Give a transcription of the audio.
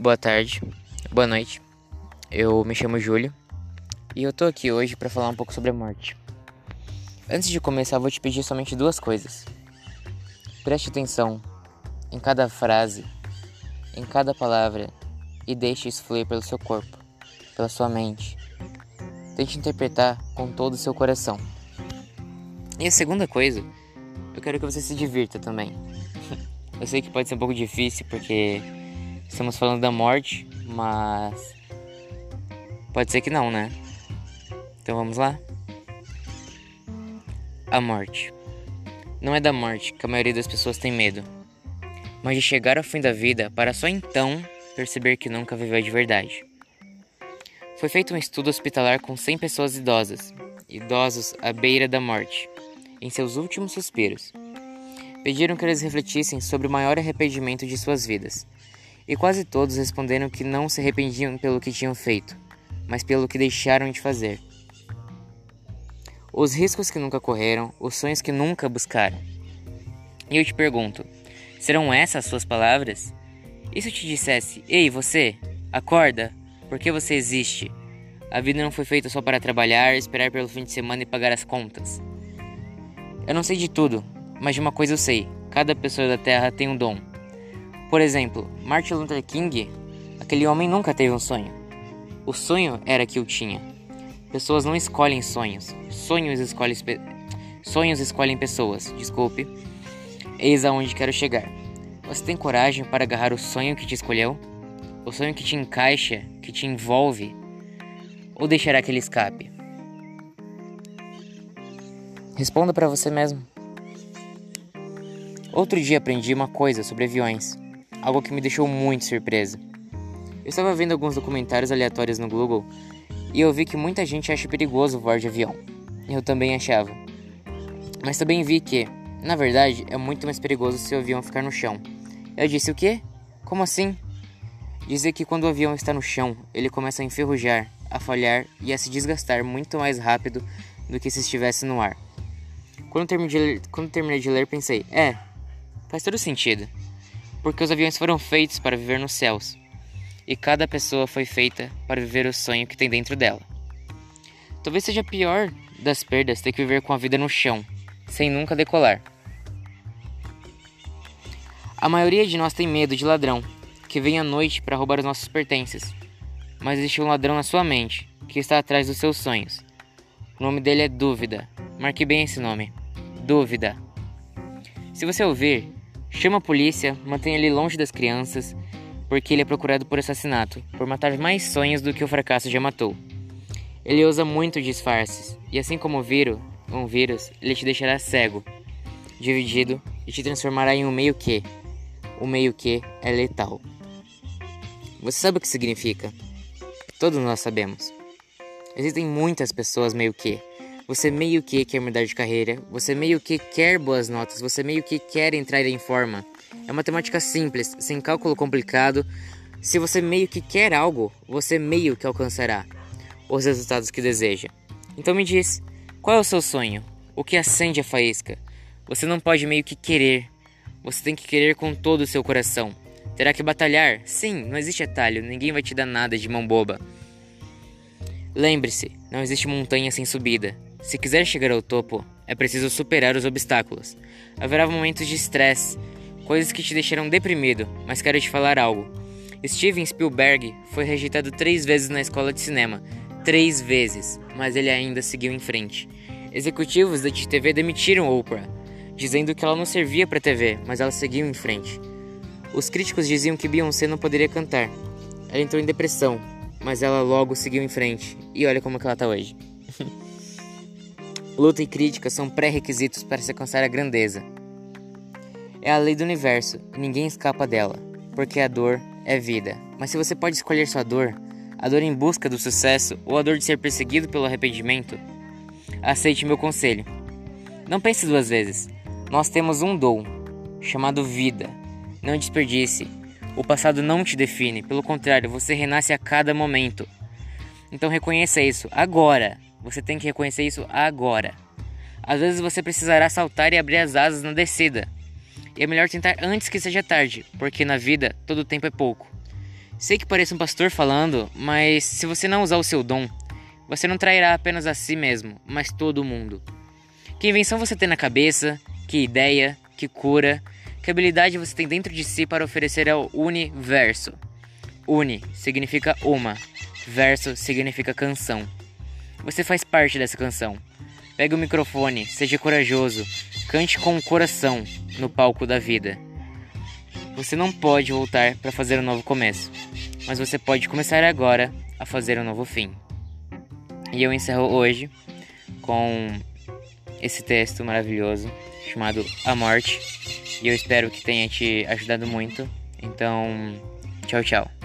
Boa tarde, boa noite. Eu me chamo Júlio e eu tô aqui hoje para falar um pouco sobre a morte. Antes de começar, vou te pedir somente duas coisas. Preste atenção em cada frase, em cada palavra e deixe isso fluir pelo seu corpo, pela sua mente. Tente interpretar com todo o seu coração. E a segunda coisa, eu quero que você se divirta também. Eu sei que pode ser um pouco difícil porque Estamos falando da morte, mas pode ser que não, né? Então vamos lá? A morte. Não é da morte que a maioria das pessoas tem medo, mas de chegar ao fim da vida para só então perceber que nunca viveu de verdade. Foi feito um estudo hospitalar com 100 pessoas idosas, idosos à beira da morte, em seus últimos suspiros. Pediram que eles refletissem sobre o maior arrependimento de suas vidas e quase todos responderam que não se arrependiam pelo que tinham feito, mas pelo que deixaram de fazer. Os riscos que nunca correram, os sonhos que nunca buscaram. E eu te pergunto: serão essas suas palavras? E se eu te dissesse: Ei, você, acorda, porque você existe? A vida não foi feita só para trabalhar, esperar pelo fim de semana e pagar as contas. Eu não sei de tudo, mas de uma coisa eu sei: cada pessoa da Terra tem um dom. Por exemplo, Martin Luther King, aquele homem nunca teve um sonho. O sonho era que o tinha. Pessoas não escolhem sonhos, sonhos escolhem, sonhos escolhem pessoas. Desculpe. Eis aonde quero chegar. Você tem coragem para agarrar o sonho que te escolheu? O sonho que te encaixa, que te envolve? Ou deixará que ele escape? Responda para você mesmo. Outro dia aprendi uma coisa sobre aviões algo que me deixou muito surpresa. Eu estava vendo alguns documentários aleatórios no Google e eu vi que muita gente acha perigoso voar de avião. Eu também achava. Mas também vi que, na verdade, é muito mais perigoso se o avião ficar no chão. Eu disse o quê? Como assim? Dizer que quando o avião está no chão, ele começa a enferrujar, a falhar e a se desgastar muito mais rápido do que se estivesse no ar. Quando terminei de ler, quando terminei de ler pensei, é, faz todo sentido porque os aviões foram feitos para viver nos céus, e cada pessoa foi feita para viver o sonho que tem dentro dela. Talvez seja a pior das perdas ter que viver com a vida no chão, sem nunca decolar. A maioria de nós tem medo de ladrão, que vem à noite para roubar os nossos pertences. Mas existe um ladrão na sua mente, que está atrás dos seus sonhos. O nome dele é Dúvida. Marque bem esse nome. Dúvida. Se você ouvir, Chama a polícia, mantém ele longe das crianças, porque ele é procurado por assassinato, por matar mais sonhos do que o fracasso já matou. Ele usa muito disfarces, e assim como o vírus, um vírus, ele te deixará cego, dividido e te transformará em um meio que. O meio que é letal. Você sabe o que significa? Todos nós sabemos. Existem muitas pessoas meio que, você meio que quer mudar de carreira, você meio que quer boas notas, você meio que quer entrar em forma. É uma matemática simples, sem cálculo complicado. Se você meio que quer algo, você meio que alcançará os resultados que deseja. Então me diz, qual é o seu sonho? O que acende a faísca? Você não pode meio que querer. Você tem que querer com todo o seu coração. Terá que batalhar? Sim, não existe atalho, ninguém vai te dar nada de mão boba. Lembre-se, não existe montanha sem subida. Se quiser chegar ao topo, é preciso superar os obstáculos. Haverá momentos de estresse, coisas que te deixarão deprimido, mas quero te falar algo. Steven Spielberg foi rejeitado três vezes na escola de cinema. Três vezes, mas ele ainda seguiu em frente. Executivos da TV demitiram Oprah, dizendo que ela não servia para TV, mas ela seguiu em frente. Os críticos diziam que Beyoncé não poderia cantar. Ela entrou em depressão, mas ela logo seguiu em frente. E olha como é ela tá hoje. Luta e crítica são pré-requisitos para se alcançar a grandeza. É a lei do universo ninguém escapa dela, porque a dor é vida. Mas se você pode escolher sua dor, a dor em busca do sucesso ou a dor de ser perseguido pelo arrependimento, aceite meu conselho. Não pense duas vezes. Nós temos um dom, chamado vida. Não desperdice. O passado não te define, pelo contrário, você renasce a cada momento. Então reconheça isso agora. Você tem que reconhecer isso agora. Às vezes você precisará saltar e abrir as asas na descida. E é melhor tentar antes que seja tarde, porque na vida todo tempo é pouco. Sei que parece um pastor falando, mas se você não usar o seu dom, você não trairá apenas a si mesmo, mas todo mundo. Que invenção você tem na cabeça, que ideia, que cura, que habilidade você tem dentro de si para oferecer ao universo. Uni significa uma, verso significa canção. Você faz parte dessa canção. Pegue o microfone, seja corajoso, cante com o coração no palco da vida. Você não pode voltar para fazer um novo começo, mas você pode começar agora a fazer um novo fim. E eu encerro hoje com esse texto maravilhoso chamado A Morte. E eu espero que tenha te ajudado muito. Então, tchau, tchau.